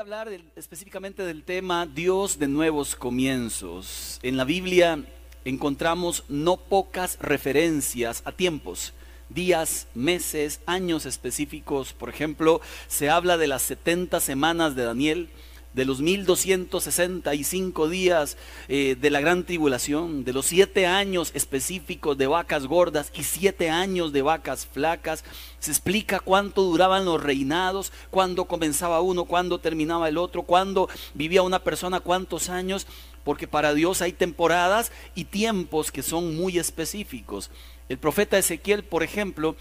hablar específicamente del tema Dios de nuevos comienzos. En la Biblia encontramos no pocas referencias a tiempos, días, meses, años específicos. Por ejemplo, se habla de las 70 semanas de Daniel, de los 1265 días eh, de la gran tribulación, de los siete años específicos de vacas gordas y siete años de vacas flacas. Se explica cuánto duraban los reinados, cuándo comenzaba uno, cuándo terminaba el otro, cuándo vivía una persona, cuántos años, porque para Dios hay temporadas y tiempos que son muy específicos. El profeta Ezequiel, por ejemplo,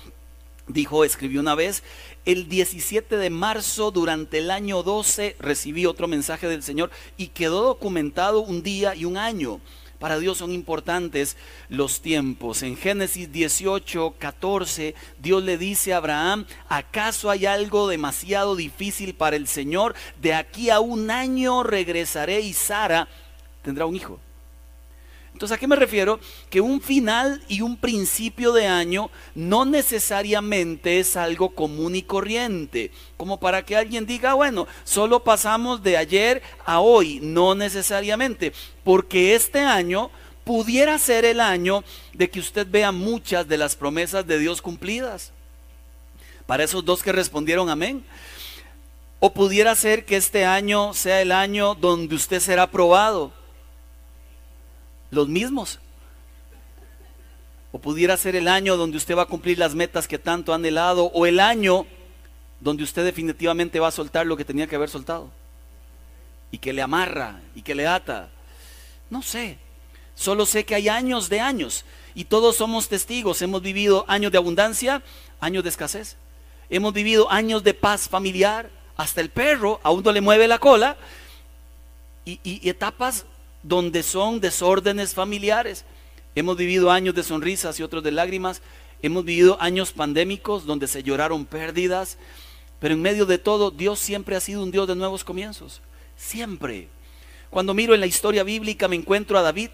dijo, escribió una vez, el 17 de marzo durante el año 12 recibí otro mensaje del Señor y quedó documentado un día y un año. Para Dios son importantes los tiempos. En Génesis 18, 14, Dios le dice a Abraham, ¿acaso hay algo demasiado difícil para el Señor? De aquí a un año regresaré y Sara tendrá un hijo. Entonces, ¿a qué me refiero? Que un final y un principio de año no necesariamente es algo común y corriente, como para que alguien diga, bueno, solo pasamos de ayer a hoy, no necesariamente, porque este año pudiera ser el año de que usted vea muchas de las promesas de Dios cumplidas. Para esos dos que respondieron amén. O pudiera ser que este año sea el año donde usted será probado los mismos. O pudiera ser el año donde usted va a cumplir las metas que tanto ha anhelado, o el año donde usted definitivamente va a soltar lo que tenía que haber soltado, y que le amarra, y que le ata. No sé, solo sé que hay años de años, y todos somos testigos. Hemos vivido años de abundancia, años de escasez. Hemos vivido años de paz familiar, hasta el perro a uno le mueve la cola, y etapas donde son desórdenes familiares. Hemos vivido años de sonrisas y otros de lágrimas. Hemos vivido años pandémicos donde se lloraron pérdidas. Pero en medio de todo, Dios siempre ha sido un Dios de nuevos comienzos. Siempre. Cuando miro en la historia bíblica me encuentro a David.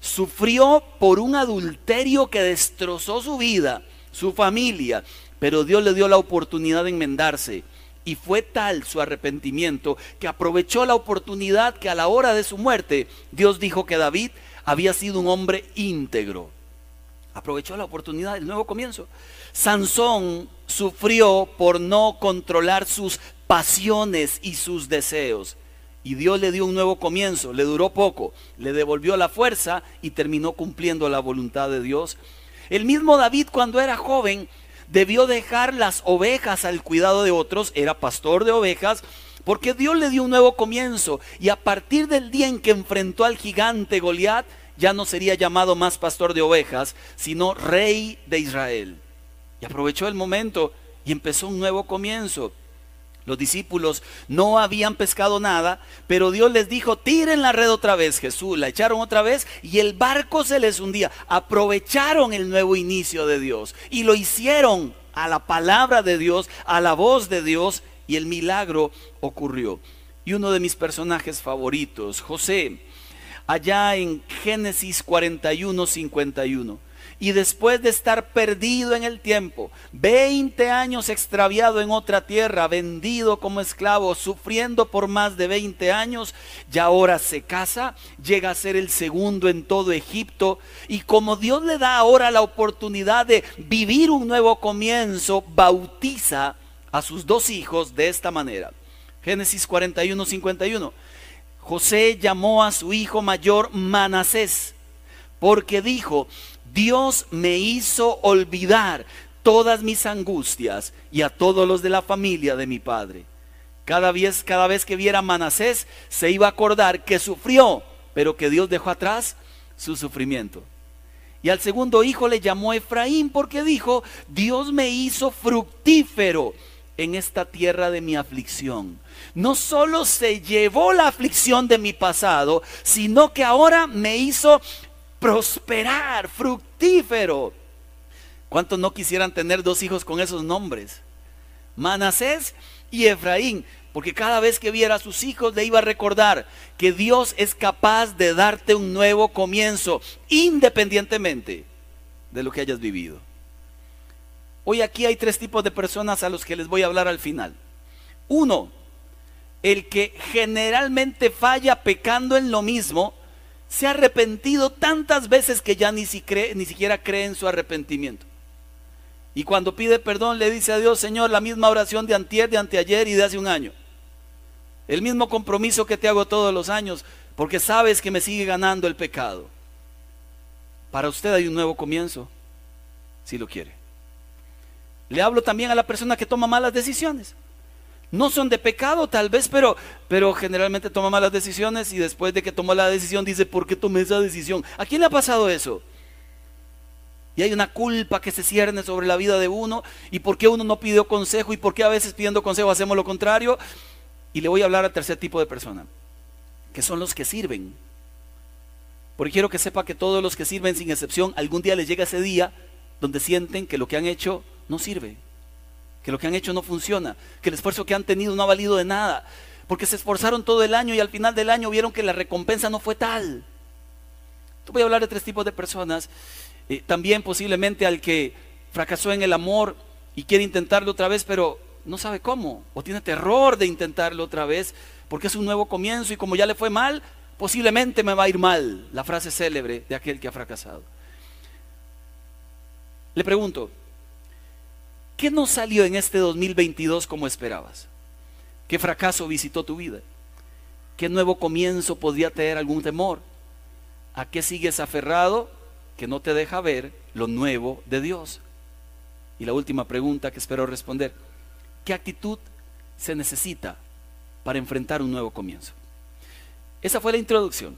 Sufrió por un adulterio que destrozó su vida, su familia. Pero Dios le dio la oportunidad de enmendarse y fue tal su arrepentimiento que aprovechó la oportunidad que a la hora de su muerte Dios dijo que David había sido un hombre íntegro. Aprovechó la oportunidad del nuevo comienzo. Sansón sufrió por no controlar sus pasiones y sus deseos. Y Dios le dio un nuevo comienzo, le duró poco, le devolvió la fuerza y terminó cumpliendo la voluntad de Dios. El mismo David cuando era joven debió dejar las ovejas al cuidado de otros, era pastor de ovejas, porque Dios le dio un nuevo comienzo y a partir del día en que enfrentó al gigante Goliat, ya no sería llamado más pastor de ovejas, sino rey de Israel. Y aprovechó el momento y empezó un nuevo comienzo. Los discípulos no habían pescado nada, pero Dios les dijo, tiren la red otra vez. Jesús la echaron otra vez y el barco se les hundía. Aprovecharon el nuevo inicio de Dios y lo hicieron a la palabra de Dios, a la voz de Dios y el milagro ocurrió. Y uno de mis personajes favoritos, José, allá en Génesis 41, 51 y después de estar perdido en el tiempo, 20 años extraviado en otra tierra, vendido como esclavo, sufriendo por más de 20 años, ya ahora se casa, llega a ser el segundo en todo Egipto y como Dios le da ahora la oportunidad de vivir un nuevo comienzo, bautiza a sus dos hijos de esta manera. Génesis 41, 51. José llamó a su hijo mayor Manasés, porque dijo, Dios me hizo olvidar todas mis angustias y a todos los de la familia de mi padre. Cada vez, cada vez que viera a Manasés, se iba a acordar que sufrió, pero que Dios dejó atrás su sufrimiento. Y al segundo hijo le llamó Efraín porque dijo, Dios me hizo fructífero en esta tierra de mi aflicción. No solo se llevó la aflicción de mi pasado, sino que ahora me hizo prosperar, fructífero. ¿Cuántos no quisieran tener dos hijos con esos nombres? Manasés y Efraín, porque cada vez que viera a sus hijos le iba a recordar que Dios es capaz de darte un nuevo comienzo, independientemente de lo que hayas vivido. Hoy aquí hay tres tipos de personas a los que les voy a hablar al final. Uno, el que generalmente falla pecando en lo mismo, se ha arrepentido tantas veces que ya ni, ni siquiera cree en su arrepentimiento. Y cuando pide perdón le dice a Dios, Señor, la misma oración de antier, de anteayer y de hace un año. El mismo compromiso que te hago todos los años, porque sabes que me sigue ganando el pecado. Para usted hay un nuevo comienzo, si lo quiere. Le hablo también a la persona que toma malas decisiones no son de pecado tal vez, pero, pero generalmente toma malas decisiones y después de que tomó la decisión dice, ¿por qué tomé esa decisión? ¿A quién le ha pasado eso? Y hay una culpa que se cierne sobre la vida de uno y por qué uno no pidió consejo y por qué a veces pidiendo consejo hacemos lo contrario. Y le voy a hablar al tercer tipo de persona, que son los que sirven. Porque quiero que sepa que todos los que sirven sin excepción, algún día les llega ese día donde sienten que lo que han hecho no sirve que lo que han hecho no funciona, que el esfuerzo que han tenido no ha valido de nada, porque se esforzaron todo el año y al final del año vieron que la recompensa no fue tal. voy a hablar de tres tipos de personas. Eh, también posiblemente al que fracasó en el amor y quiere intentarlo otra vez, pero no sabe cómo, o tiene terror de intentarlo otra vez, porque es un nuevo comienzo y como ya le fue mal, posiblemente me va a ir mal, la frase célebre de aquel que ha fracasado. Le pregunto, ¿Qué no salió en este 2022 como esperabas? ¿Qué fracaso visitó tu vida? ¿Qué nuevo comienzo podría tener algún temor? ¿A qué sigues aferrado que no te deja ver lo nuevo de Dios? Y la última pregunta que espero responder, ¿qué actitud se necesita para enfrentar un nuevo comienzo? Esa fue la introducción.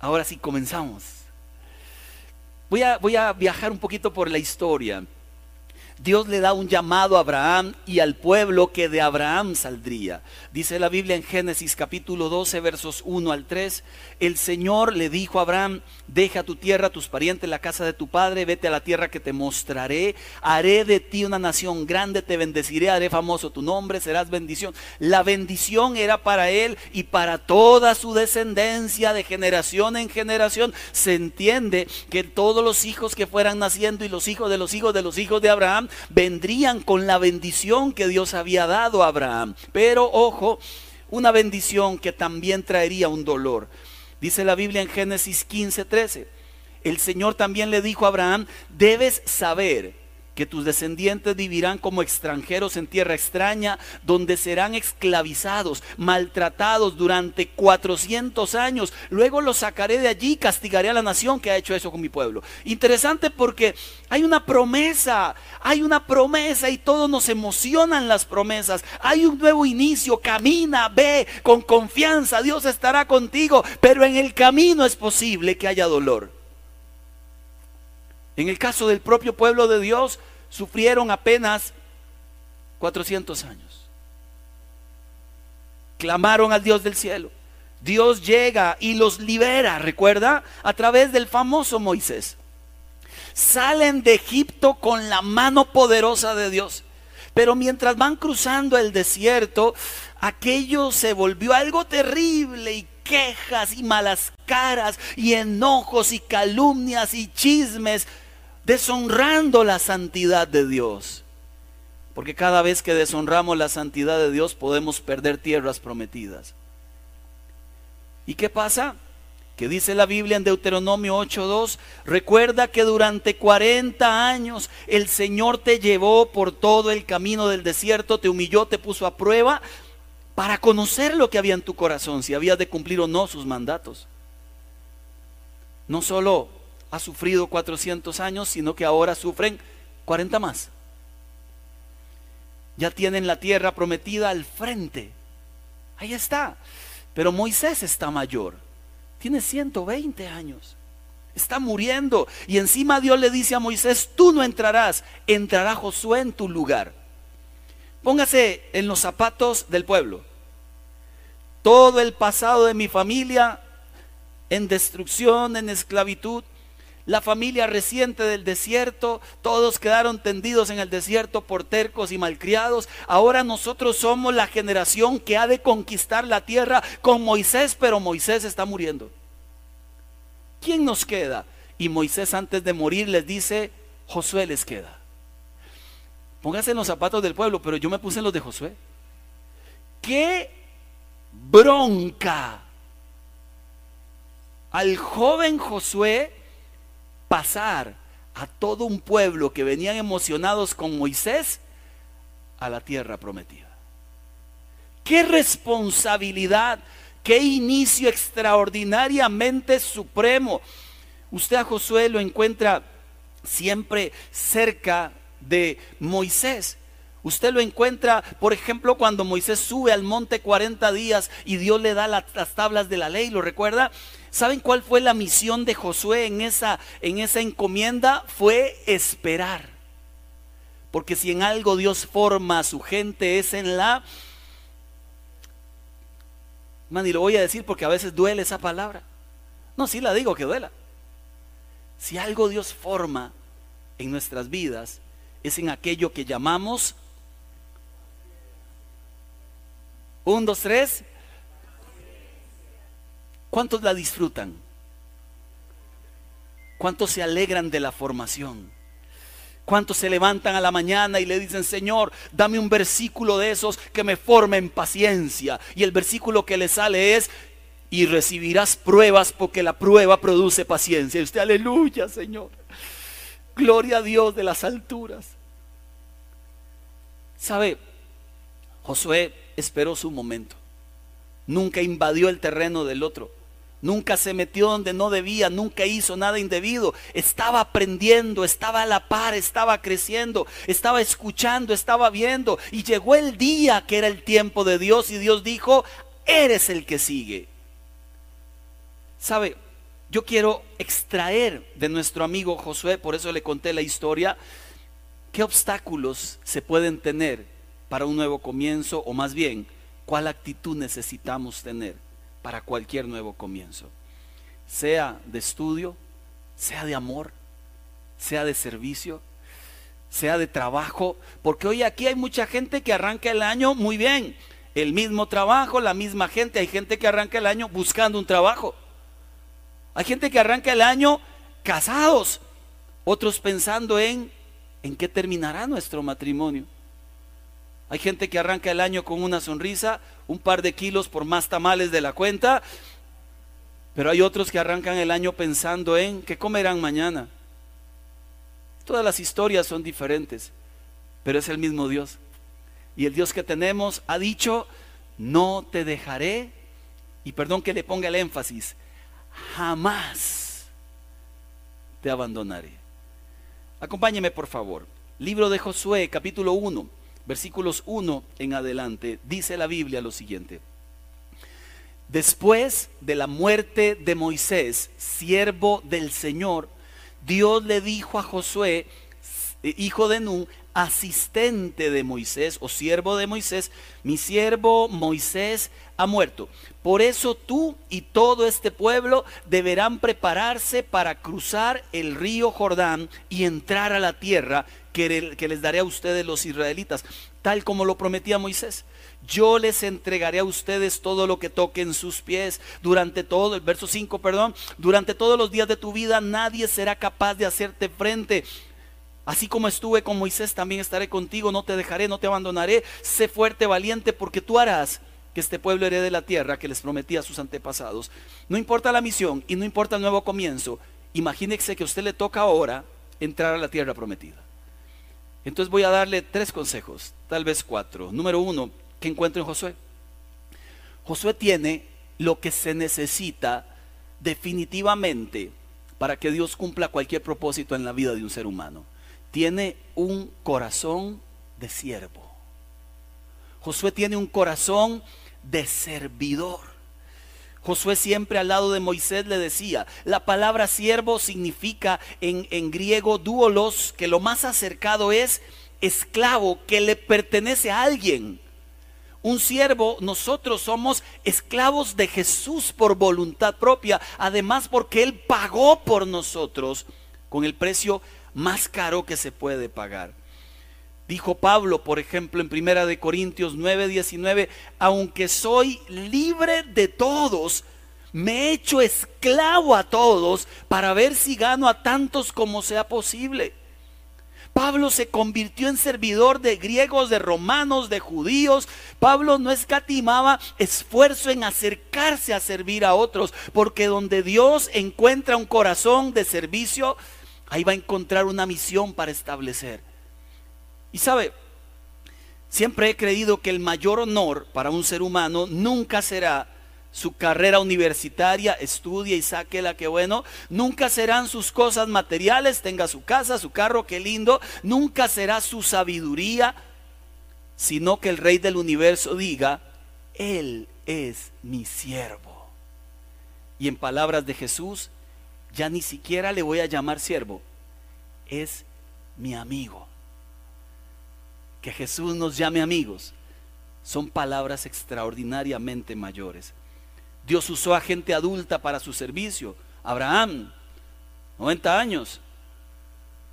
Ahora sí, comenzamos. Voy a, voy a viajar un poquito por la historia. Dios le da un llamado a Abraham y al pueblo que de Abraham saldría. Dice la Biblia en Génesis capítulo 12 versos 1 al 3, el Señor le dijo a Abraham, deja tu tierra, tus parientes, la casa de tu padre, vete a la tierra que te mostraré, haré de ti una nación grande, te bendeciré, haré famoso tu nombre, serás bendición. La bendición era para él y para toda su descendencia de generación en generación. Se entiende que todos los hijos que fueran naciendo y los hijos de los hijos de los hijos de Abraham, vendrían con la bendición que Dios había dado a Abraham. Pero ojo, una bendición que también traería un dolor. Dice la Biblia en Génesis 15, 13. El Señor también le dijo a Abraham, debes saber que tus descendientes vivirán como extranjeros en tierra extraña, donde serán esclavizados, maltratados durante 400 años. Luego los sacaré de allí y castigaré a la nación que ha hecho eso con mi pueblo. Interesante porque hay una promesa, hay una promesa y todos nos emocionan las promesas. Hay un nuevo inicio, camina, ve con confianza, Dios estará contigo, pero en el camino es posible que haya dolor. En el caso del propio pueblo de Dios, sufrieron apenas 400 años. Clamaron al Dios del cielo. Dios llega y los libera, recuerda, a través del famoso Moisés. Salen de Egipto con la mano poderosa de Dios. Pero mientras van cruzando el desierto, aquello se volvió algo terrible y quejas y malas caras y enojos y calumnias y chismes deshonrando la santidad de Dios. Porque cada vez que deshonramos la santidad de Dios podemos perder tierras prometidas. ¿Y qué pasa? Que dice la Biblia en Deuteronomio 8:2, recuerda que durante 40 años el Señor te llevó por todo el camino del desierto, te humilló, te puso a prueba para conocer lo que había en tu corazón, si habías de cumplir o no sus mandatos. No solo ha sufrido 400 años, sino que ahora sufren 40 más. Ya tienen la tierra prometida al frente. Ahí está. Pero Moisés está mayor. Tiene 120 años. Está muriendo. Y encima Dios le dice a Moisés, tú no entrarás, entrará Josué en tu lugar. Póngase en los zapatos del pueblo. Todo el pasado de mi familia en destrucción, en esclavitud, la familia reciente del desierto, todos quedaron tendidos en el desierto por tercos y malcriados. Ahora nosotros somos la generación que ha de conquistar la tierra con Moisés, pero Moisés está muriendo. ¿Quién nos queda? Y Moisés antes de morir les dice, Josué les queda. Póngase en los zapatos del pueblo, pero yo me puse en los de Josué. qué bronca al joven Josué pasar a todo un pueblo que venían emocionados con Moisés a la tierra prometida. Qué responsabilidad, qué inicio extraordinariamente supremo. Usted a Josué lo encuentra siempre cerca de Moisés. Usted lo encuentra, por ejemplo, cuando Moisés sube al monte 40 días y Dios le da las, tablas de la ley, ¿lo recuerda? ¿Saben cuál fue la misión de Josué en esa, en esa encomienda? Fue esperar. Porque si en algo Dios forma a su gente es en la... Man, y lo voy a decir porque a veces duele esa palabra. No, sí la digo que duela. Si algo Dios forma en nuestras vidas es en aquello que llamamos un, dos, tres. ¿Cuántos la disfrutan? ¿Cuántos se alegran de la formación? ¿Cuántos se levantan a la mañana y le dicen, Señor, dame un versículo de esos que me forme en paciencia? Y el versículo que le sale es, y recibirás pruebas porque la prueba produce paciencia. Y usted, aleluya, Señor. Gloria a Dios de las alturas. ¿Sabe? Josué esperó su momento. Nunca invadió el terreno del otro. Nunca se metió donde no debía, nunca hizo nada indebido. Estaba aprendiendo, estaba a la par, estaba creciendo, estaba escuchando, estaba viendo. Y llegó el día que era el tiempo de Dios y Dios dijo, eres el que sigue. ¿Sabe? Yo quiero extraer de nuestro amigo Josué, por eso le conté la historia, qué obstáculos se pueden tener para un nuevo comienzo o más bien, cuál actitud necesitamos tener para cualquier nuevo comienzo. Sea de estudio, sea de amor, sea de servicio, sea de trabajo, porque hoy aquí hay mucha gente que arranca el año muy bien, el mismo trabajo, la misma gente, hay gente que arranca el año buscando un trabajo. Hay gente que arranca el año casados, otros pensando en en qué terminará nuestro matrimonio. Hay gente que arranca el año con una sonrisa, un par de kilos por más tamales de la cuenta, pero hay otros que arrancan el año pensando en qué comerán mañana. Todas las historias son diferentes, pero es el mismo Dios. Y el Dios que tenemos ha dicho, no te dejaré, y perdón que le ponga el énfasis, jamás te abandonaré. Acompáñeme por favor. Libro de Josué, capítulo 1, versículos 1 en adelante. Dice la Biblia lo siguiente. Después de la muerte de Moisés, siervo del Señor, Dios le dijo a Josué, hijo de Nun, asistente de Moisés o siervo de Moisés, mi siervo Moisés ha muerto. Por eso tú y todo este pueblo deberán prepararse para cruzar el río Jordán y entrar a la tierra que, les daré a ustedes los israelitas, tal como lo prometía Moisés. Yo les entregaré a ustedes todo lo que toquen sus pies durante todo, el verso 5, perdón, durante todos los días de tu vida nadie será capaz de hacerte frente Así como estuve con Moisés, también estaré contigo, no te dejaré, no te abandonaré. Sé fuerte, valiente, porque tú harás que este pueblo herede la tierra que les prometí a sus antepasados. No importa la misión y no importa el nuevo comienzo, imagínese que a usted le toca ahora entrar a la tierra prometida. Entonces voy a darle tres consejos, tal vez cuatro. Número uno, que encuentro en Josué. Josué tiene lo que se necesita definitivamente para que Dios cumpla cualquier propósito en la vida de un ser humano tiene un corazón de siervo. Josué tiene un corazón de servidor. Josué siempre al lado de Moisés le decía, la palabra siervo significa en, en griego duolos, que lo más acercado es esclavo, que le pertenece a alguien. Un siervo, nosotros somos esclavos de Jesús por voluntad propia, además porque Él pagó por nosotros con el precio más caro que se puede pagar. Dijo Pablo, por ejemplo, en Primera de Corintios 9, 19, aunque soy libre de todos, me he hecho esclavo a todos para ver si gano a tantos como sea posible. Pablo se convirtió en servidor de griegos, de romanos, de judíos. Pablo no escatimaba esfuerzo en acercarse a servir a otros, porque donde Dios encuentra un corazón de servicio, ahí va a encontrar una misión para establecer. Y sabe, siempre he creído que el mayor honor para un ser humano nunca será su carrera universitaria, estudie y saque la que bueno. Nunca serán sus cosas materiales, tenga su casa, su carro, qué lindo. Nunca será su sabiduría, sino que el rey del universo diga, Él es mi siervo. Y en palabras de Jesús, ya ni siquiera le voy a llamar siervo, es mi amigo. Que Jesús nos llame amigos son palabras extraordinariamente mayores. Dios usó a gente adulta para su servicio. Abraham, 90 años.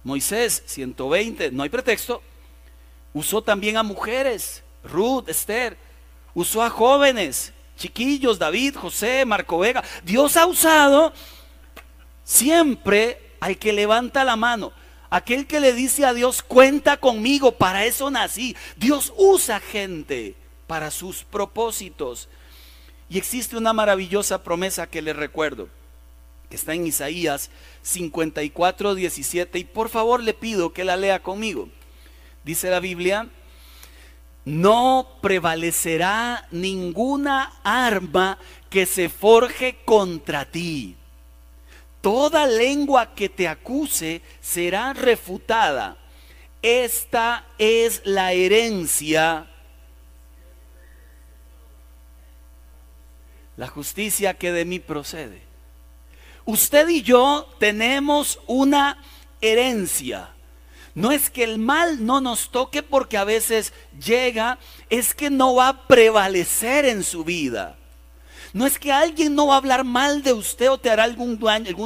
Moisés, 120, no hay pretexto. Usó también a mujeres, Ruth, Esther. Usó a jóvenes, chiquillos, David, José, Marco Vega. Dios ha usado siempre al que levanta la mano. Aquel que le dice a Dios, cuenta conmigo, para eso nací. Dios usa gente para sus propósitos. Y existe una maravillosa promesa que les recuerdo, que está en Isaías 54, 17, y por favor le pido que la lea conmigo. Dice la Biblia, no prevalecerá ninguna arma que se forje contra ti. Toda lengua que te acuse será refutada. Esta es la herencia la justicia que de mí procede. Usted y yo tenemos una herencia. No es que el mal no nos toque porque a veces llega, es que no va a prevalecer en su vida. No es que alguien no va a hablar mal de usted o te hará algún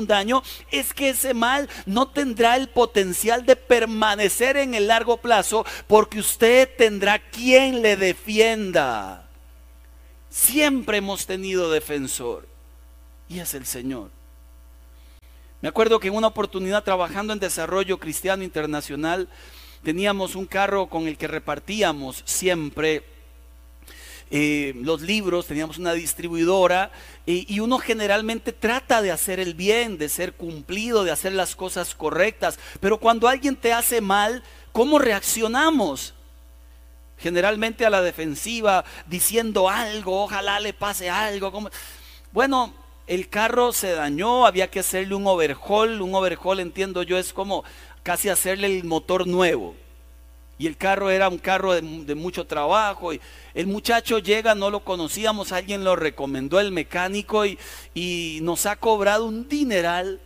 daño, es que ese mal no tendrá el potencial de permanecer en el largo plazo porque usted tendrá quien le defienda. Siempre hemos tenido defensor y es el Señor. Me acuerdo que en una oportunidad trabajando en desarrollo cristiano internacional, teníamos un carro con el que repartíamos siempre eh, los libros, teníamos una distribuidora y uno generalmente trata de hacer el bien, de ser cumplido, de hacer las cosas correctas, pero cuando alguien te hace mal, ¿cómo reaccionamos? generalmente a la defensiva, diciendo algo, ojalá le pase algo. Bueno, el carro se dañó, había que hacerle un overhaul, un overhaul entiendo yo es como casi hacerle el motor nuevo. Y el carro era un carro de, mucho trabajo. Y el muchacho llega, no lo conocíamos, alguien lo recomendó el mecánico y, y nos ha cobrado un dineral.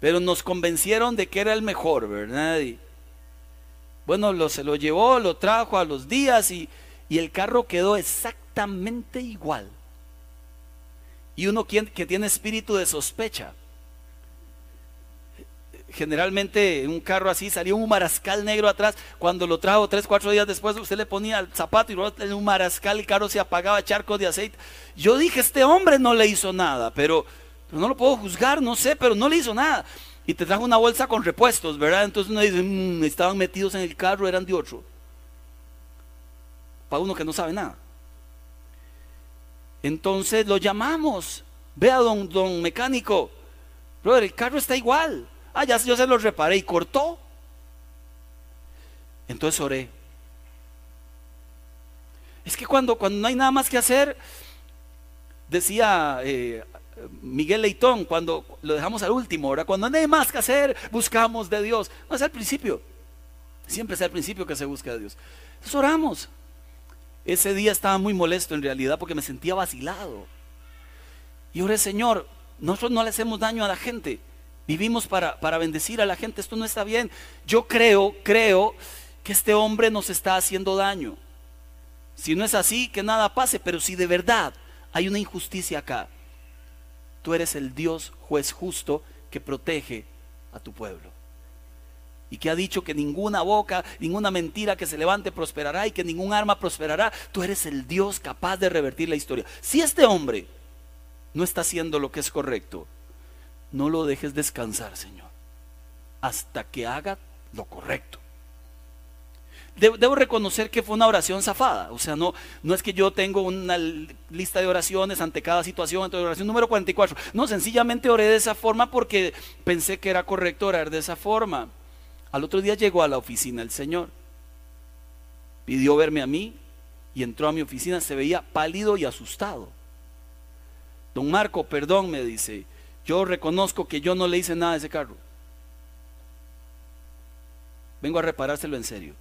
Pero nos convencieron de que era el mejor, ¿verdad? Bueno, lo, se lo llevó, lo trajo a los días y, el carro quedó exactamente igual. Y uno que tiene espíritu de sospecha. Generalmente en un carro así salía un marascal negro atrás. Cuando lo trajo tres, cuatro días después, usted le ponía el zapato y luego en un marascal, el carro se apagaba, charcos de aceite. Yo dije, este hombre no le hizo nada, pero no lo puedo juzgar, no sé, pero no le hizo nada y te trajo una bolsa con repuestos, ¿verdad? Entonces uno dice, mm, estaban metidos en el carro, eran de otro. Para uno que no sabe nada. Entonces lo llamamos. Vea, don, don mecánico. Brother, el carro está igual. Ah, ya yo se lo reparé y cortó. Entonces oré. Es que cuando, cuando no hay nada más que hacer, decía eh, Miguel Leitón, cuando lo dejamos al último, ahora cuando no hay más que hacer, buscamos de Dios. No es al principio, siempre es al principio que se busca de Dios. Entonces oramos. Ese día estaba muy molesto en realidad porque me sentía vacilado. Y oré, Señor, nosotros no le hacemos daño a la gente. Vivimos para, para bendecir a la gente. Esto no está bien. Yo creo, creo que este hombre nos está haciendo daño. Si no es así, que nada pase. Pero si de verdad hay una injusticia acá, Tú eres el Dios juez justo que protege a tu pueblo. Y que ha dicho que ninguna boca, ninguna mentira que se levante prosperará y que ningún arma prosperará. Tú eres el Dios capaz de revertir la historia. Si este hombre no está haciendo lo que es correcto, no lo dejes descansar, Señor. Hasta que haga lo correcto. Debo reconocer que fue una oración zafada. O sea, no, no es que yo tengo una lista de oraciones ante cada situación, ante oración número 44. No, sencillamente oré de esa forma porque pensé que era correcto orar de esa forma. Al otro día llegó a la oficina el Señor. Pidió verme a mí y entró a mi oficina. Se veía pálido y asustado. Don Marco, perdón, me dice. Yo reconozco que yo no le hice nada a ese carro. Vengo a reparárselo en serio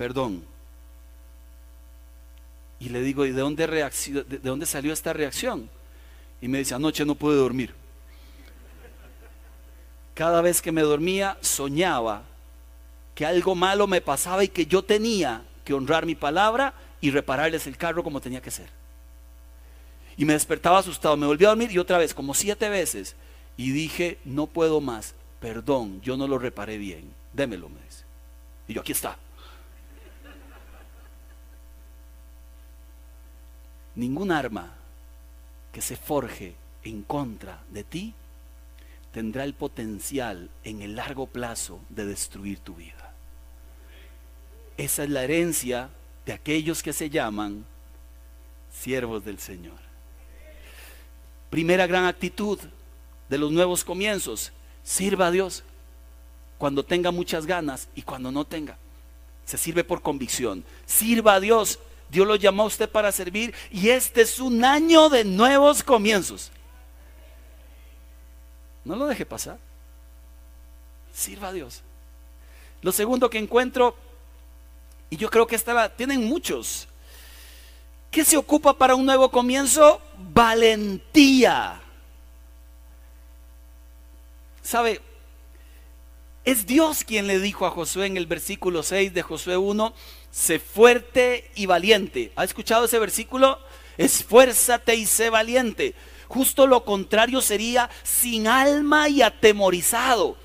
perdón. Y le digo, ¿y de dónde, de, dónde salió esta reacción? Y me dice, anoche no pude dormir. Cada vez que me dormía, soñaba que algo malo me pasaba y que yo tenía que honrar mi palabra y repararles el carro como tenía que ser. Y me despertaba asustado, me volví a dormir y otra vez, como siete veces. Y dije, no puedo más, perdón, yo no lo reparé bien, démelo, me dice. Y yo, aquí está. ningún arma que se forje en contra de ti tendrá el potencial en el largo plazo de destruir tu vida. Esa es la herencia de aquellos que se llaman siervos del Señor. Primera gran actitud de los nuevos comienzos, sirva a Dios cuando tenga muchas ganas y cuando no tenga. Se sirve por convicción. Sirva a Dios Dios lo llamó a usted para servir y este es un año de nuevos comienzos. No lo deje pasar. Sirva a Dios. Lo segundo que encuentro, y yo creo que esta tienen muchos. ¿Qué se ocupa para un nuevo comienzo? Valentía. ¿Sabe? Es Dios quien le dijo a Josué en el versículo 6 de Josué 1, sé fuerte y valiente. ¿Ha escuchado ese versículo? Esfuérzate y sé valiente. Justo lo contrario sería sin alma y atemorizado.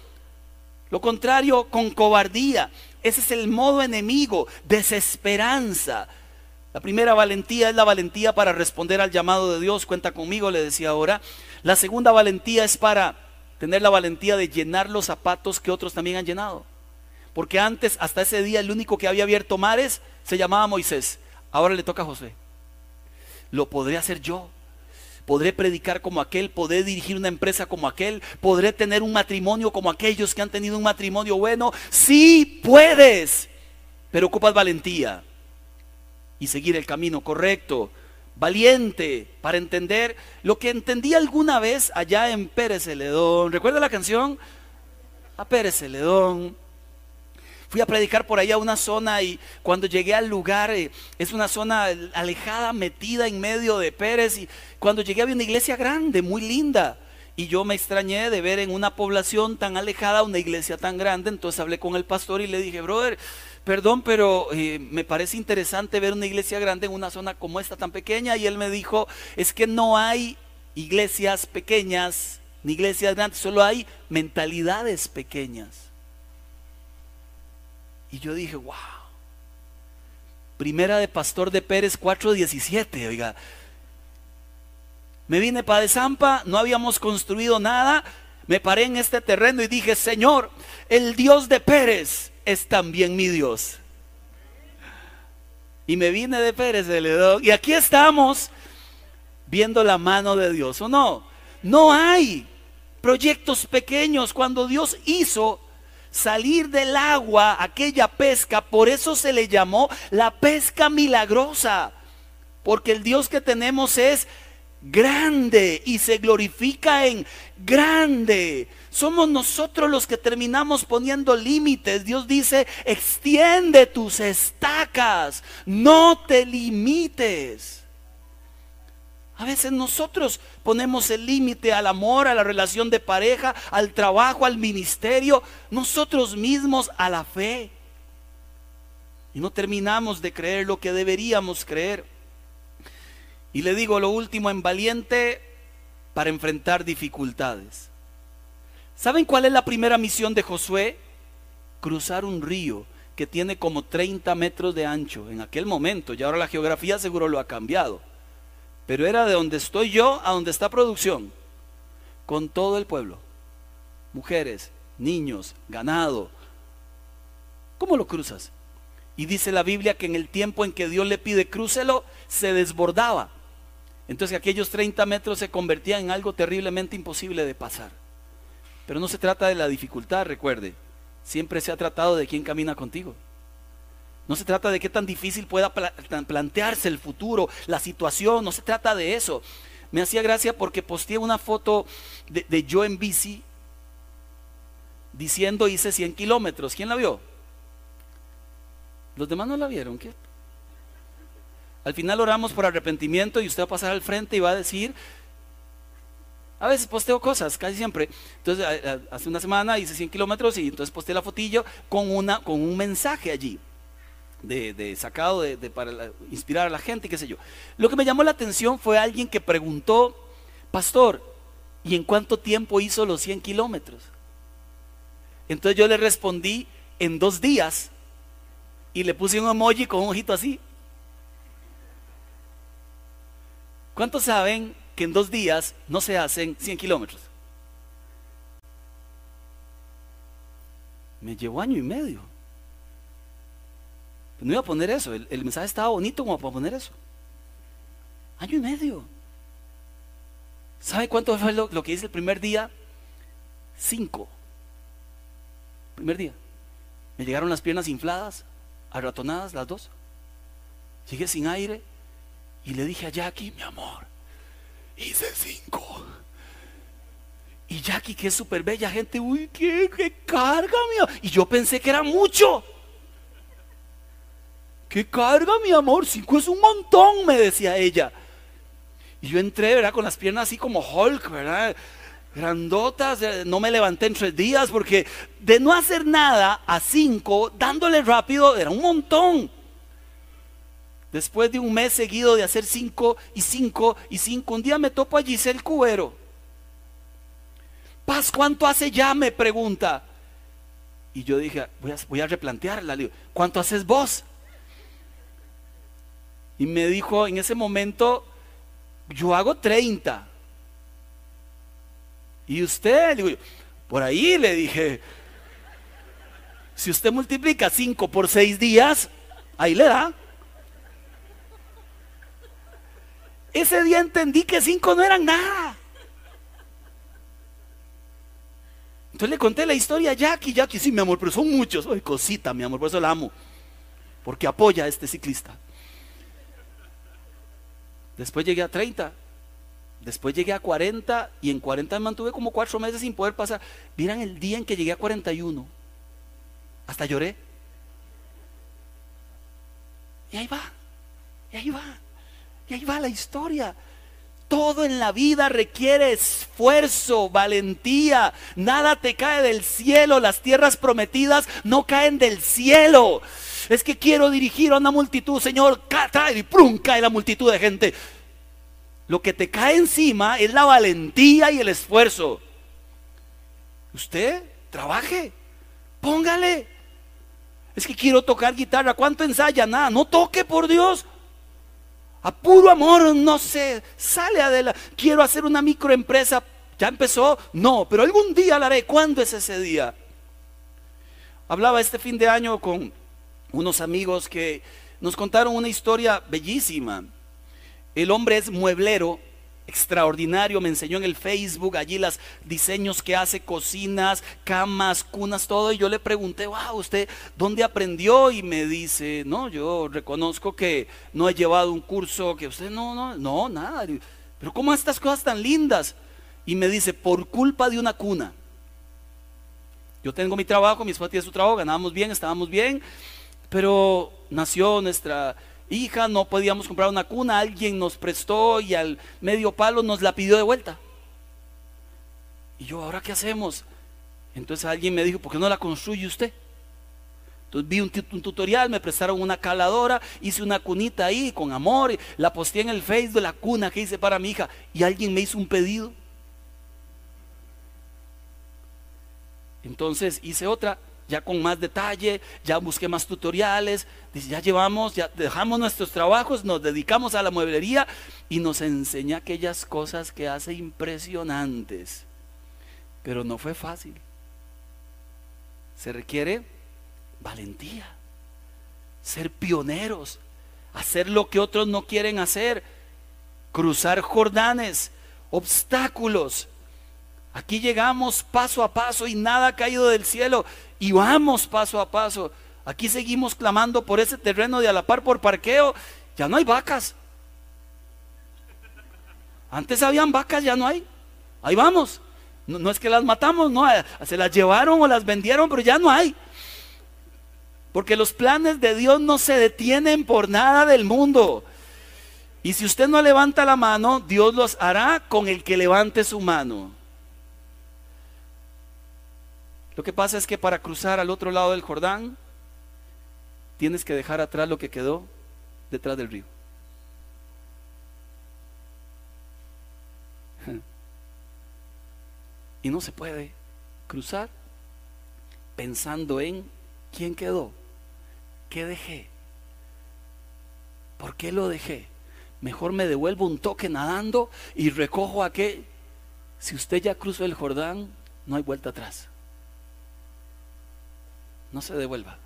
Lo contrario con cobardía. Ese es el modo enemigo, desesperanza. La primera valentía es la valentía para responder al llamado de Dios. Cuenta conmigo, le decía ahora. La segunda valentía es para tener la valentía de llenar los zapatos que otros también han llenado. Porque antes, hasta ese día, el único que había abierto mares se llamaba Moisés. Ahora le toca a José. Lo podré hacer yo. Podré predicar como aquel, podré dirigir una empresa como aquel, podré tener un matrimonio como aquellos que han tenido un matrimonio bueno. Sí, puedes, pero ocupas valentía y seguir el camino correcto, valiente para entender lo que entendí alguna vez allá en Pérez Celedón. ¿Recuerda la canción? A Pérez Celedón Fui a predicar por allá a una zona y cuando llegué al lugar, eh, es una zona alejada, metida en medio de Pérez. Y cuando llegué había una iglesia grande, muy linda. Y yo me extrañé de ver en una población tan alejada una iglesia tan grande. Entonces hablé con el pastor y le dije, brother, perdón, pero eh, me parece interesante ver una iglesia grande en una zona como esta tan pequeña. Y él me dijo, es que no hay iglesias pequeñas ni iglesias grandes, solo hay mentalidades pequeñas. Y yo dije, wow. Primera de Pastor de Pérez 4.17, oiga. Me vine para de Zampa, no habíamos construido nada. Me paré en este terreno y dije, Señor, el Dios de Pérez es también mi Dios. Y me vine de Pérez de Ledón. Y aquí estamos viendo la mano de Dios, ¿o no? No hay proyectos pequeños. Cuando Dios hizo salir del agua aquella pesca, por eso se le llamó la pesca milagrosa, porque el Dios que tenemos es grande y se glorifica en grande. Somos nosotros los que terminamos poniendo límites. Dios dice, extiende tus estacas, no te limites. A veces nosotros ponemos el límite al amor, a la relación de pareja, al trabajo, al ministerio, nosotros mismos a la fe. Y no terminamos de creer lo que deberíamos creer. Y le digo lo último en valiente para enfrentar dificultades. ¿Saben cuál es la primera misión de Josué? Cruzar un río que tiene como 30 metros de ancho en aquel momento, y ahora la geografía seguro lo ha cambiado pero era de donde estoy yo a donde está producción, con todo el pueblo, mujeres, niños, ganado. ¿Cómo lo cruzas? Y dice la Biblia que en el tiempo en que Dios le pide crúcelo, se desbordaba. Entonces aquellos 30 metros se convertían en algo terriblemente imposible de pasar. Pero no se trata de la dificultad, recuerde. Siempre se ha tratado de quién camina contigo. No se trata de qué tan difícil pueda plantearse el futuro, la situación, no se trata de eso. Me hacía gracia porque posteé una foto de, de yo en bici diciendo hice 100 kilómetros. ¿Quién la vio? Los demás no la vieron. ¿Qué? Al final oramos por arrepentimiento y usted va a pasar al frente y va a decir, a veces posteo cosas, casi siempre. Entonces, hace una semana hice 100 kilómetros y entonces posteé la fotillo con, una, con un mensaje allí. De, sacado de, para inspirar a la gente, qué sé yo. Lo que me llamó la atención fue alguien que preguntó, pastor, ¿y en cuánto tiempo hizo los 100 kilómetros? Entonces yo le respondí, en dos días, y le puse un emoji con un ojito así. ¿Cuántos saben que en dos días no se hacen 100 kilómetros? Me llevó año y medio. No iba a poner eso, el, mensaje estaba bonito como para poner eso. Año y medio. ¿Sabe cuánto fue lo, que hice el primer día? Cinco. Primer día. Me llegaron las piernas infladas, arratonadas las dos. Llegué sin aire y le dije a Jackie, mi amor, hice cinco. Y Jackie, que es súper bella gente, uy, qué, carga, mi Y yo pensé que era mucho. ¿Qué carga, mi amor? Cinco es un montón, me decía ella. Y yo entré, ¿verdad? Con las piernas así como Hulk, ¿verdad? grandotas, eh, no me levanté en tres días porque de no hacer nada a cinco, dándole rápido, era un montón. Después de un mes seguido de hacer cinco y cinco y cinco, un día me topo a Giselle Cubero. Paz, ¿cuánto hace ya? Me pregunta. Y yo dije, voy a, a replantearla. ¿Cuánto haces vos? Y me dijo en ese momento, yo hago 30. ¿Y usted? Digo, por ahí le dije, si usted multiplica 5 por 6 días, ahí le da. Ese día entendí que 5 no eran nada. Entonces le conté la historia a Jackie. Jackie, sí, mi amor, pero son muchos. Ay, cosita, mi amor, por eso la amo. Porque apoya a este ciclista. Después llegué a 30. Después llegué a 40 y en 40 me mantuve como cuatro meses sin poder pasar. Miren el día en que llegué a 41. Hasta lloré. Y ahí va. Y ahí va. Y ahí va la historia. Todo en la vida requiere esfuerzo, valentía. Nada te cae del cielo. Las tierras prometidas no caen del cielo. Es que quiero dirigir a una multitud, Señor. Y prum, cae la multitud de gente. Lo que te cae encima es la valentía y el esfuerzo. Usted trabaje, póngale. Es que quiero tocar guitarra. ¿Cuánto ensaya? Nada. No toque, por Dios. A puro amor, no sé. Sale adelante. Quiero hacer una microempresa. ¿Ya empezó? No, pero algún día la haré. ¿Cuándo es ese día? Hablaba este fin de año con unos amigos que nos contaron una historia bellísima. El hombre es mueblero, extraordinario, me enseñó en el Facebook allí los diseños que hace, cocinas, camas, cunas, todo. Y yo le pregunté, wow, ¿usted dónde aprendió? Y me dice, no, yo reconozco que no he llevado un curso, que usted no, no, no, nada. Pero ¿cómo estas cosas tan lindas? Y me dice, por culpa de una cuna. Yo tengo mi trabajo, mi esposa tiene su trabajo, ganábamos bien, estábamos bien, pero nació nuestra hija, no podíamos comprar una cuna, alguien nos prestó y al medio palo nos la pidió de vuelta. Y yo, ¿ahora qué hacemos? Entonces alguien me dijo, ¿por qué no la construye usted? Entonces vi un, tutorial, me prestaron una caladora, hice una cunita ahí con amor, la posteé en el Facebook la cuna que hice para mi hija y alguien me hizo un pedido. Entonces hice otra, ya con más detalle, ya busqué más tutoriales, ya llevamos, ya dejamos nuestros trabajos, nos dedicamos a la mueblería y nos enseña aquellas cosas que hace impresionantes. Pero no fue fácil. Se requiere valentía, ser pioneros, hacer lo que otros no quieren hacer, cruzar Jordanes, obstáculos. Aquí llegamos paso a paso y nada ha caído del cielo y vamos paso a paso. Aquí seguimos clamando por ese terreno de a la par por parqueo. Ya no hay vacas. Antes habían vacas, ya no hay. Ahí vamos. No, no, es que las matamos, no, se las llevaron o las vendieron, pero ya no hay. Porque los planes de Dios no se detienen por nada del mundo. Y si usted no levanta la mano, Dios los hará con el que levante su mano. Lo que pasa es que para cruzar al otro lado del Jordán, tienes que dejar atrás lo que quedó detrás del río. Y no se puede cruzar pensando en quién quedó, qué dejé, por qué lo dejé. Mejor me devuelvo un toque nadando y recojo aquel. Si usted ya cruzó el Jordán, no hay vuelta atrás. No se devuelva.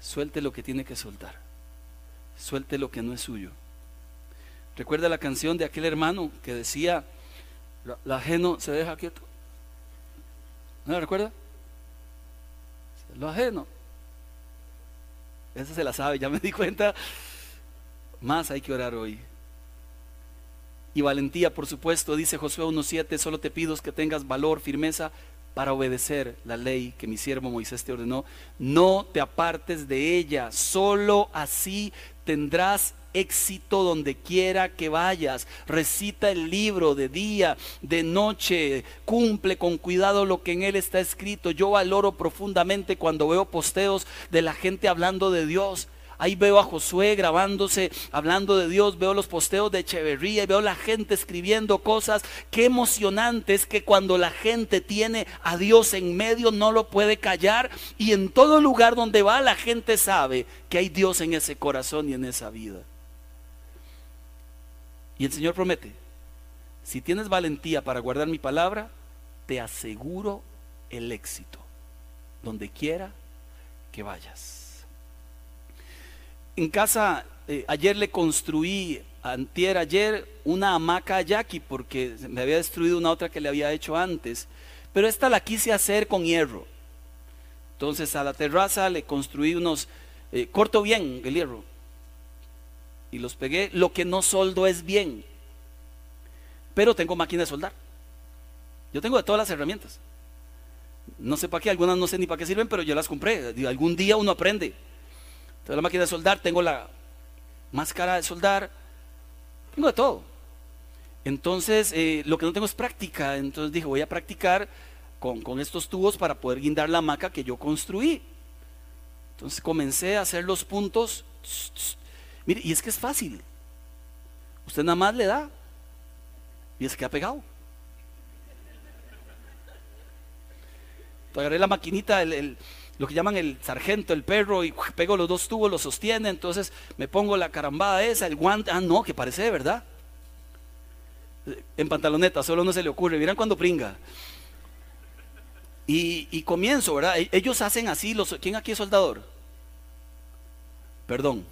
Suelte lo que tiene que soltar. Suelte lo que no es suyo. Recuerda la canción de aquel hermano que decía, la ajeno se deja quieto. ¿No la recuerda? Lo ajeno. Esa se la sabe, ya me di cuenta. Más hay que orar hoy. Y valentía, por supuesto, dice Josué 1.7, solo te pido que tengas valor, firmeza para obedecer la ley que mi siervo Moisés te ordenó. No te apartes de ella, solo así tendrás éxito donde quiera que vayas. Recita el libro de día, de noche, cumple con cuidado lo que en él está escrito. Yo valoro profundamente cuando veo posteos de la gente hablando de Dios. Ahí veo a Josué grabándose, hablando de Dios, veo los posteos de Echeverría y veo la gente escribiendo cosas. Qué emocionante es que cuando la gente tiene a Dios en medio no lo puede callar y en todo lugar donde va la gente sabe que hay Dios en ese corazón y en esa vida. Y el Señor promete, si tienes valentía para guardar mi palabra, te aseguro el éxito, donde quiera que vayas. En casa, eh, ayer le construí, antier ayer, una hamaca a Jackie, porque me había destruido una otra que le había hecho antes, pero esta la quise hacer con hierro. Entonces a la terraza le construí unos, eh, corto bien el hierro, y los pegué. Lo que no soldo es bien, pero tengo máquina de soldar. Yo tengo de todas las herramientas. No sé para qué, algunas no sé ni para qué sirven, pero yo las compré. Algún día uno aprende. Tengo la máquina de soldar, tengo la máscara de soldar, tengo de todo. Entonces, eh, lo que no tengo es práctica. Entonces dije, voy a practicar con, con estos tubos para poder guindar la hamaca que yo construí. Entonces comencé a hacer los puntos. Mire, y es que es fácil. Usted nada más le da y es que ha pegado. agarré la maquinita, lo que llaman el sargento, el perro, y pego los dos tubos, los sostiene, entonces me pongo la carambada esa, el guante, ah, no, que parece verdad. En pantaloneta, solo no se le ocurre, miran cuando pringa. Y, comienzo, ¿verdad? E, ellos hacen así, ¿quién aquí es soldador? Perdón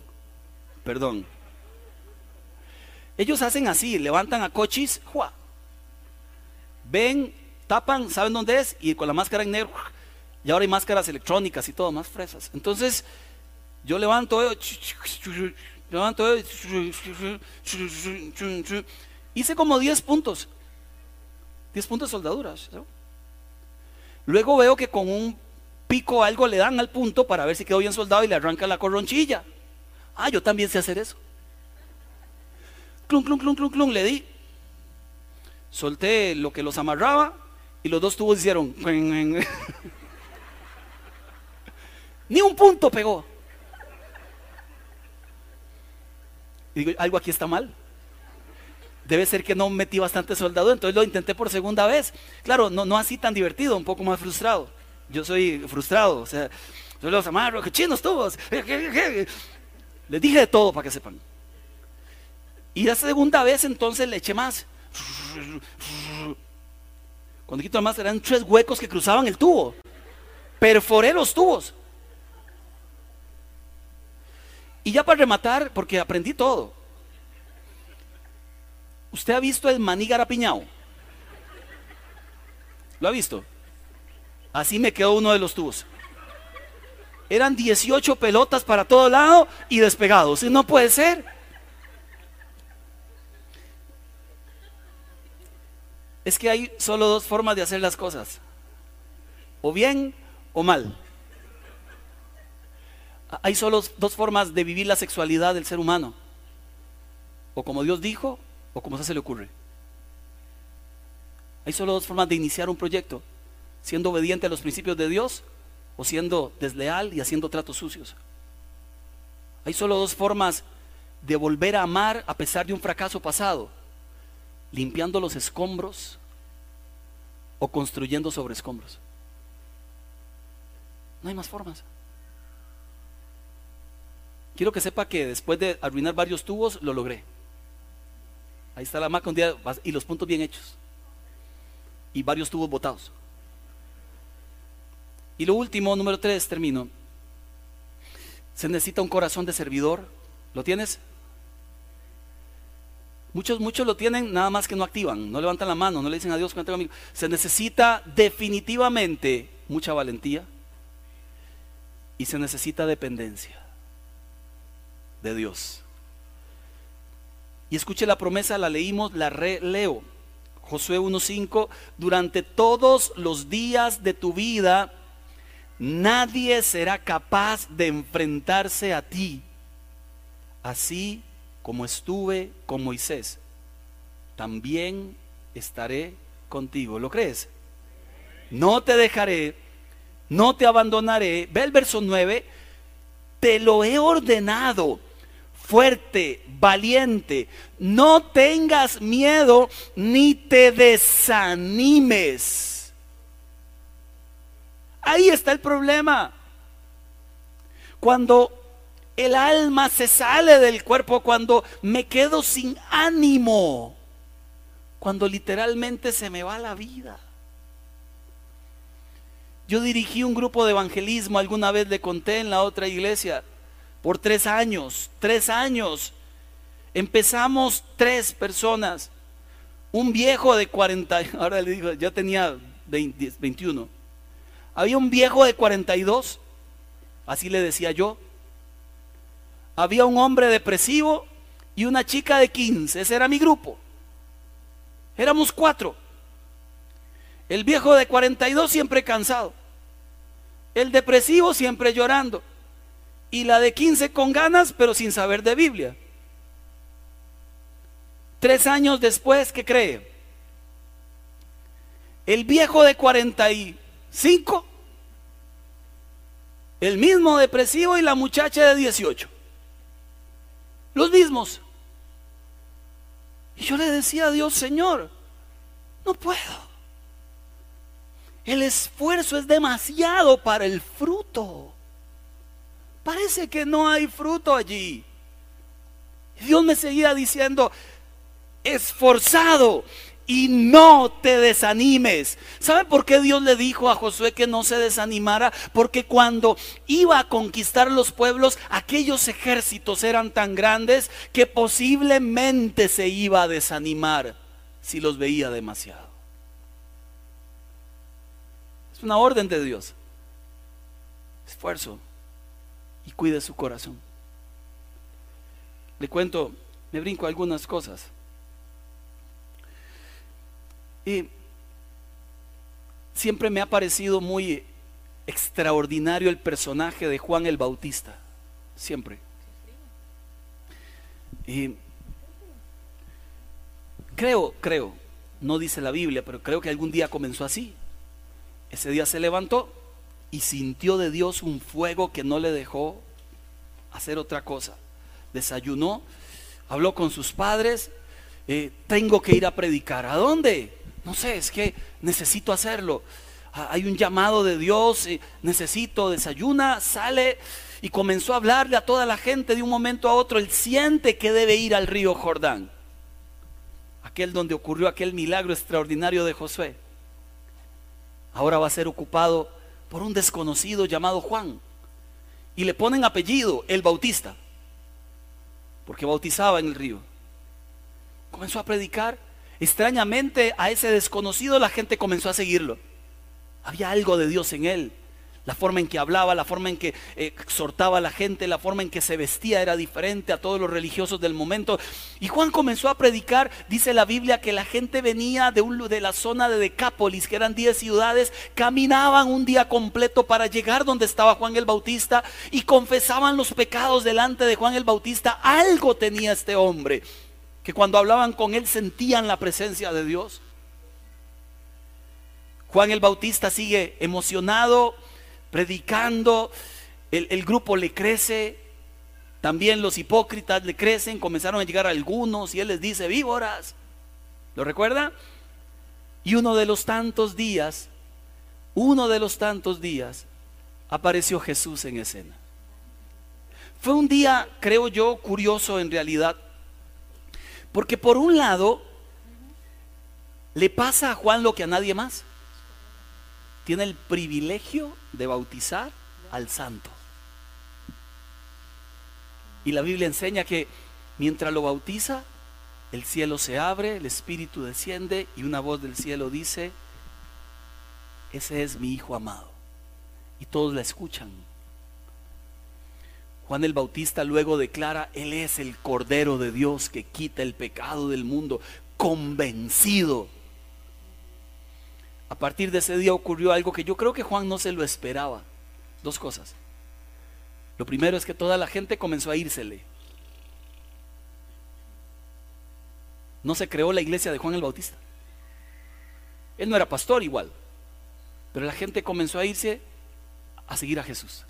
perdón. Ellos hacen así, levantan a cochis, ven, tapan, saben dónde es, y con la máscara en negro, y ahora hay máscaras electrónicas y todo, más fresas. Entonces, yo levanto, levanto, hice como 10 puntos, 10 puntos de soldaduras. Luego veo que con un pico algo le dan al punto para ver si quedó bien soldado y le arranca la corronchilla. Ah, yo también sé hacer eso. Clum, clum, clum, clum, clum, le di. Solté lo que los amarraba y los dos tubos hicieron. Ni un punto pegó. Y digo, algo aquí está mal. Debe ser que no metí bastante soldado, entonces lo intenté por segunda vez. Claro, no, no así tan divertido, un poco más frustrado. Yo soy frustrado, o sea, yo los amarro, que chinos tubos. Les dije de todo para que sepan. Y la segunda vez entonces le eché más. Cuando quito máscara eran tres huecos que cruzaban el tubo. perforé los tubos. Y ya para rematar, porque aprendí todo. ¿Usted ha visto el maní garapiñao? ¿Lo ha visto? Así me quedó uno de los tubos. Eran 18 pelotas para todo lado y despegados. No puede ser. Es que hay solo dos formas de hacer las cosas. O bien o mal. Hay solo dos formas de vivir la sexualidad del ser humano. O como Dios dijo, o como se le ocurre. Hay solo dos formas de iniciar un proyecto. Siendo obediente a los principios de Dios o siendo desleal y haciendo tratos sucios. Hay solo dos formas de volver a amar a pesar de un fracaso pasado limpiando los escombros o construyendo sobre escombros. No hay más formas. Quiero que sepa que después de arruinar varios tubos, lo logré. Ahí está la maca un día y los puntos bien hechos. Y varios tubos botados. Y lo último, número tres, termino. Se necesita un corazón de servidor. ¿Lo tienes? Muchos, muchos lo tienen, nada más que no activan, no levantan la mano, no le dicen a Dios. Se necesita definitivamente mucha valentía y se necesita dependencia de Dios. Y escuche la promesa, la leímos, la releo. Josué 1.5, durante todos los días de tu vida, nadie será capaz de enfrentarse a ti. Así como estuve con Moisés, también estaré contigo. ¿Lo crees? No te dejaré, no te abandonaré. Ve el verso 9, te lo he ordenado fuerte, valiente. No tengas miedo ni te desanimes. Ahí está el problema. Cuando el alma se sale del cuerpo cuando me quedo sin ánimo, cuando literalmente se me va la vida. Yo dirigí un grupo de evangelismo, alguna vez le conté en la otra iglesia, por tres años, tres años. Empezamos tres personas, un viejo de 40, ahora le digo, ya tenía 21. Había un viejo de 42, así le decía yo, había un hombre depresivo y una chica de 15. Ese era mi grupo. Éramos cuatro. El viejo de 42 siempre cansado. El depresivo siempre llorando. Y la de 15 con ganas, pero sin saber de Biblia. Tres años después, ¿qué cree? El viejo de 45, el mismo depresivo y la muchacha de 18 los mismos. Y yo le decía a Dios, Señor, no puedo. El esfuerzo es demasiado para el fruto. Parece que no hay fruto allí. Dios me seguía diciendo, esforzado, y no te desanimes. ¿Sabe por qué Dios le dijo a Josué que no se desanimara? Porque cuando iba a conquistar los pueblos, aquellos ejércitos eran tan grandes que posiblemente se iba a desanimar si los veía demasiado. Es una orden de Dios. Esfuerzo y cuide su corazón. Le cuento, me brinco algunas cosas. Y siempre me ha parecido muy extraordinario el personaje de Juan el Bautista. Siempre. Y creo, creo, no dice la Biblia, pero creo que algún día comenzó así. Ese día se levantó y sintió de Dios un fuego que no le dejó hacer otra cosa. Desayunó, habló con sus padres, eh, tengo que ir a predicar. ¿A dónde? No sé, es que necesito hacerlo. Ah, hay un llamado de Dios, necesito, desayuna, sale y comenzó a hablarle a toda la gente de un momento a otro. Él siente que debe ir al río Jordán, aquel donde ocurrió aquel milagro extraordinario de Josué. Ahora va a ser ocupado por un desconocido llamado Juan. Y le ponen apellido, el Bautista, porque bautizaba en el río. Comenzó a predicar. Extrañamente a ese desconocido la gente comenzó a seguirlo. Había algo de Dios en él. La forma en que hablaba, la forma en que eh, exhortaba a la gente, la forma en que se vestía era diferente a todos los religiosos del momento. Y Juan comenzó a predicar, dice la Biblia, que la gente venía de, un, de la zona de Decápolis, que eran 10 ciudades, caminaban un día completo para llegar donde estaba Juan el Bautista y confesaban los pecados delante de Juan el Bautista. Algo tenía este hombre, que cuando hablaban con él sentían la presencia de Dios. Juan el Bautista sigue emocionado predicando, el, grupo le crece, también los hipócritas le crecen, comenzaron a llegar algunos y él les dice, víboras, ¿lo recuerda? Y uno de los tantos días, uno de los tantos días, apareció Jesús en escena. Fue un día, creo yo, curioso en realidad, porque por un lado, le pasa a Juan lo que a nadie más tiene el privilegio de bautizar al santo. Y la Biblia enseña que mientras lo bautiza, el cielo se abre, el Espíritu desciende y una voz del cielo dice, ese es mi Hijo amado. Y todos la escuchan. Juan el Bautista luego declara, Él es el Cordero de Dios que quita el pecado del mundo, convencido a partir de ese día ocurrió algo que yo creo que Juan no se lo esperaba. Dos cosas. Lo primero es que toda la gente comenzó a írsele. No se creó la iglesia de Juan el Bautista. Él no era pastor igual, pero la gente comenzó a irse a seguir a Jesús.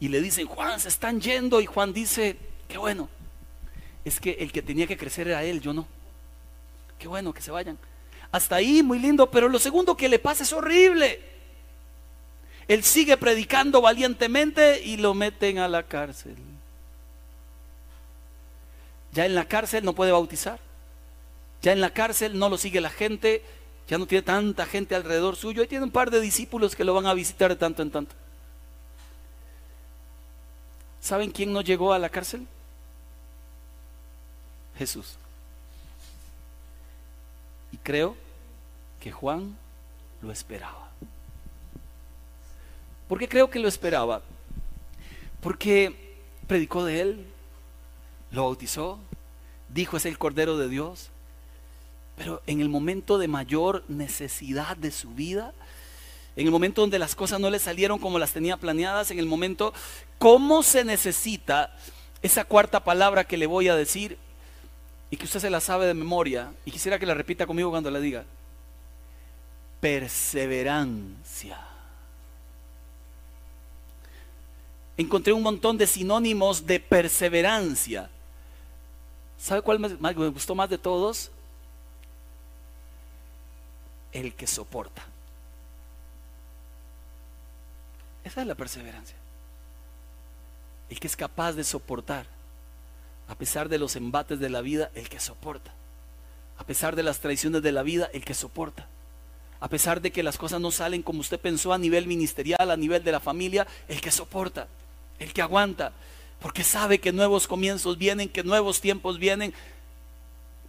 Y le dicen, Juan, se están yendo. Y Juan dice, qué bueno. Es que el que tenía que crecer era él, yo no. Qué bueno que se vayan. Hasta ahí, muy lindo, pero lo segundo que le pasa es horrible. Él sigue predicando valientemente y lo meten a la cárcel. Ya en la cárcel no puede bautizar. Ya en la cárcel no lo sigue la gente. Ya no tiene tanta gente alrededor suyo. Y tiene un par de discípulos que lo van a visitar de tanto en tanto. ¿Saben quién no llegó a la cárcel? Jesús. Creo que Juan lo esperaba. ¿Por qué creo que lo esperaba? Porque predicó de él, lo bautizó, dijo es el Cordero de Dios, pero en el momento de mayor necesidad de su vida, en el momento donde las cosas no le salieron como las tenía planeadas, en el momento, ¿cómo se necesita esa cuarta palabra que le voy a decir? Y que usted se la sabe de memoria y quisiera que la repita conmigo cuando la diga. Perseverancia. Encontré un montón de sinónimos de perseverancia. ¿Sabe cuál me, gustó más de todos? El que soporta. Esa es la perseverancia. El que es capaz de soportar a pesar de los embates de la vida, el que soporta. A pesar de las traiciones de la vida, el que soporta. A pesar de que las cosas no salen como usted pensó a nivel ministerial, a nivel de la familia, el que soporta, el que aguanta, porque sabe que nuevos comienzos vienen, que nuevos tiempos vienen.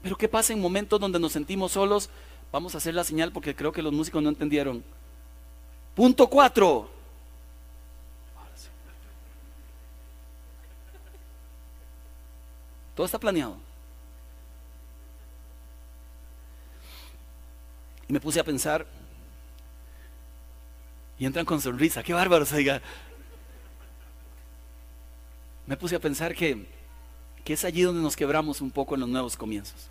Pero ¿qué pasa en momentos donde nos sentimos solos? Vamos a hacer la señal porque creo que los músicos no entendieron. Punto cuatro. Todo está planeado. Y me puse a pensar, y entran con sonrisa, qué bárbaro, diga. Me puse a pensar que, que es allí donde nos quebramos un poco en los nuevos comienzos.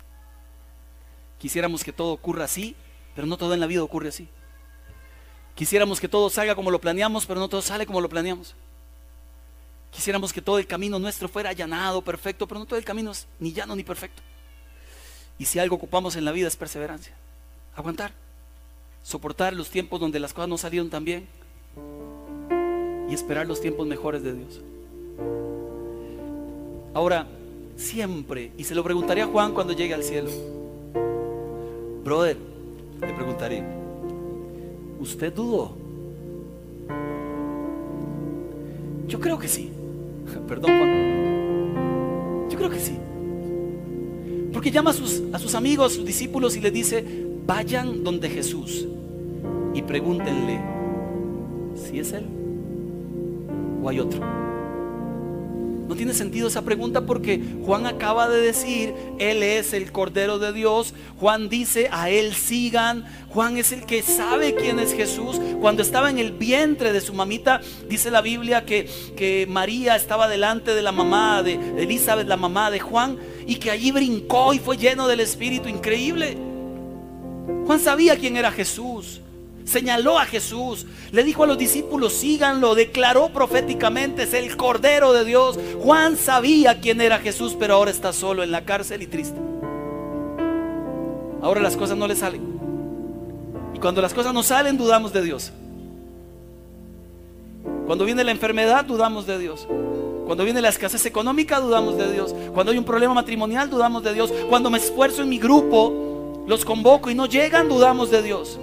Quisiéramos que todo ocurra así, pero no todo en la vida ocurre así. Quisiéramos que todo salga como lo planeamos, pero no todo sale como lo planeamos. Quisiéramos que todo el camino nuestro fuera allanado, perfecto, pero no todo el camino es ni llano ni perfecto. Y si algo ocupamos en la vida es perseverancia, aguantar, soportar los tiempos donde las cosas no salieron tan bien y esperar los tiempos mejores de Dios. Ahora, siempre, y se lo preguntaré a Juan cuando llegue al cielo, brother, le preguntaré, ¿usted dudó? Yo creo que sí. Perdón, Juan. Yo creo que sí. Porque llama a sus, sus amigos, a sus discípulos y les dice, vayan donde Jesús y pregúntenle si es Él o hay otro. No tiene sentido esa pregunta porque Juan acaba de decir, Él es el Cordero de Dios. Juan dice, a Él sigan. Juan es el que sabe quién es Jesús. Cuando estaba en el vientre de su mamita, dice la Biblia que, que María estaba delante de la mamá de Elizabeth, la mamá de Juan, y que allí brincó y fue lleno del Espíritu. Increíble. Juan sabía quién era Jesús señaló a Jesús, le dijo a los discípulos, síganlo, declaró proféticamente, es el Cordero de Dios. Juan sabía quién era Jesús, pero ahora está solo en la cárcel y triste. Ahora las cosas no le salen. Y cuando las cosas no salen, dudamos de Dios. Cuando viene la enfermedad, dudamos de Dios. Cuando viene la escasez económica, dudamos de Dios. Cuando hay un problema matrimonial, dudamos de Dios. Cuando me esfuerzo en mi grupo, los convoco y no llegan, dudamos de Dios.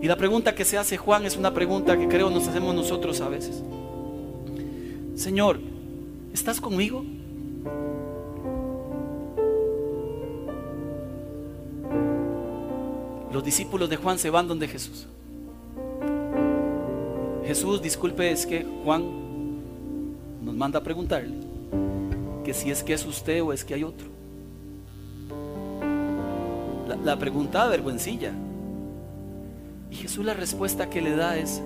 Y la pregunta que se hace Juan es una pregunta que creo nos hacemos nosotros a veces. Señor, ¿estás conmigo? Los discípulos de Juan se van donde Jesús. Jesús, disculpe, es que Juan nos manda a preguntarle que si es que es usted o es que hay otro. La, pregunta vergüencilla. Y Jesús la respuesta que le da es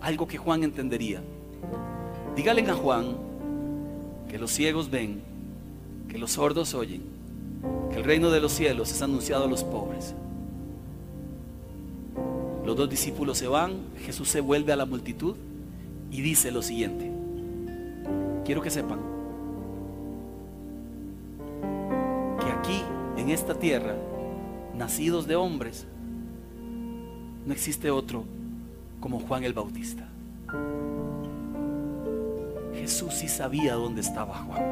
algo que Juan entendería. Dígale a Juan que los ciegos ven, que los sordos oyen, que el reino de los cielos es anunciado a los pobres. Los dos discípulos se van, Jesús se vuelve a la multitud y dice lo siguiente. Quiero que sepan que aquí, en esta tierra, nacidos de hombres, no existe otro como Juan el Bautista. Jesús sí sabía dónde estaba Juan.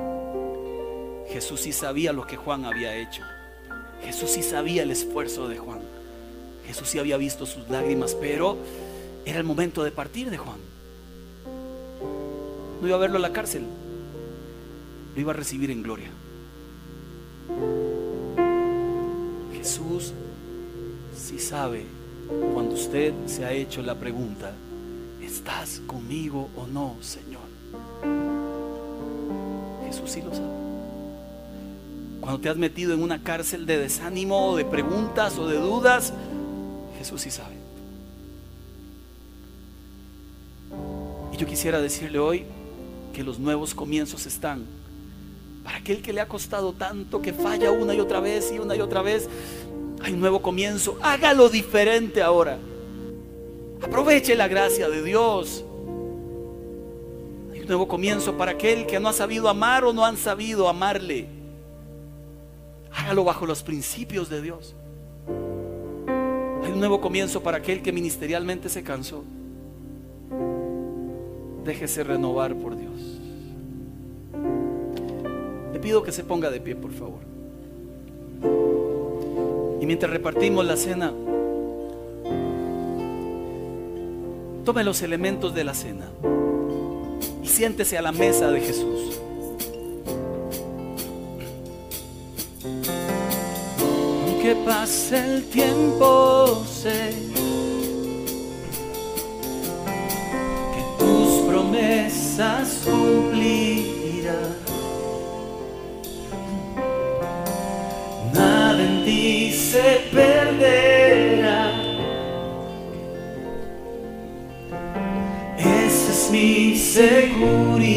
Jesús sí sabía lo que Juan había hecho. Jesús sí sabía el esfuerzo de Juan. Jesús sí había visto sus lágrimas, pero era el momento de partir de Juan. No iba a verlo en la cárcel, lo iba a recibir en gloria. Jesús sí sabe cuando usted se ha hecho la pregunta, ¿estás conmigo o no, Señor? Jesús sí lo sabe. Cuando te has metido en una cárcel de desánimo, de preguntas o de dudas, Jesús sí sabe. Y yo quisiera decirle hoy que los nuevos comienzos están para aquel que le ha costado tanto, que falla una y otra vez y una y otra vez, hay un nuevo comienzo. Hágalo diferente ahora. Aproveche la gracia de Dios. Hay un nuevo comienzo para aquel que no ha sabido amar o no han sabido amarle. Hágalo bajo los principios de Dios. Hay un nuevo comienzo para aquel que ministerialmente se cansó. Déjese renovar por Dios. Le pido que se ponga de pie, por favor. Mientras repartimos la cena, tome los elementos de la cena y siéntese a la mesa de Jesús. Aunque pase el tiempo, sé que tus promesas cumplirás. Se perderá. Esa es mi seguridad.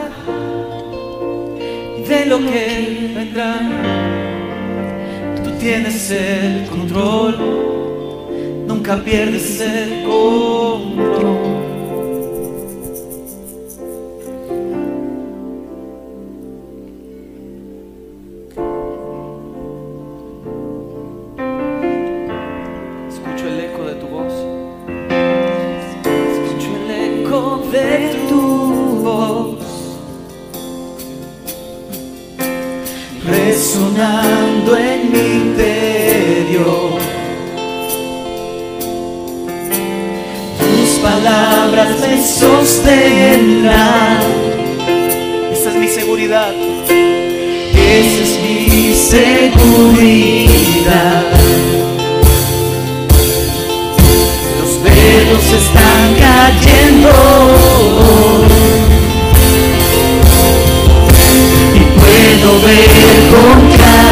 lo que vendrá. Tú tienes el control, nunca pierdes el control. Resonando en mi interior. Tus palabras me sostendrán. Esa es mi seguridad. Esa es mi seguridad. Los velos están cayendo puedo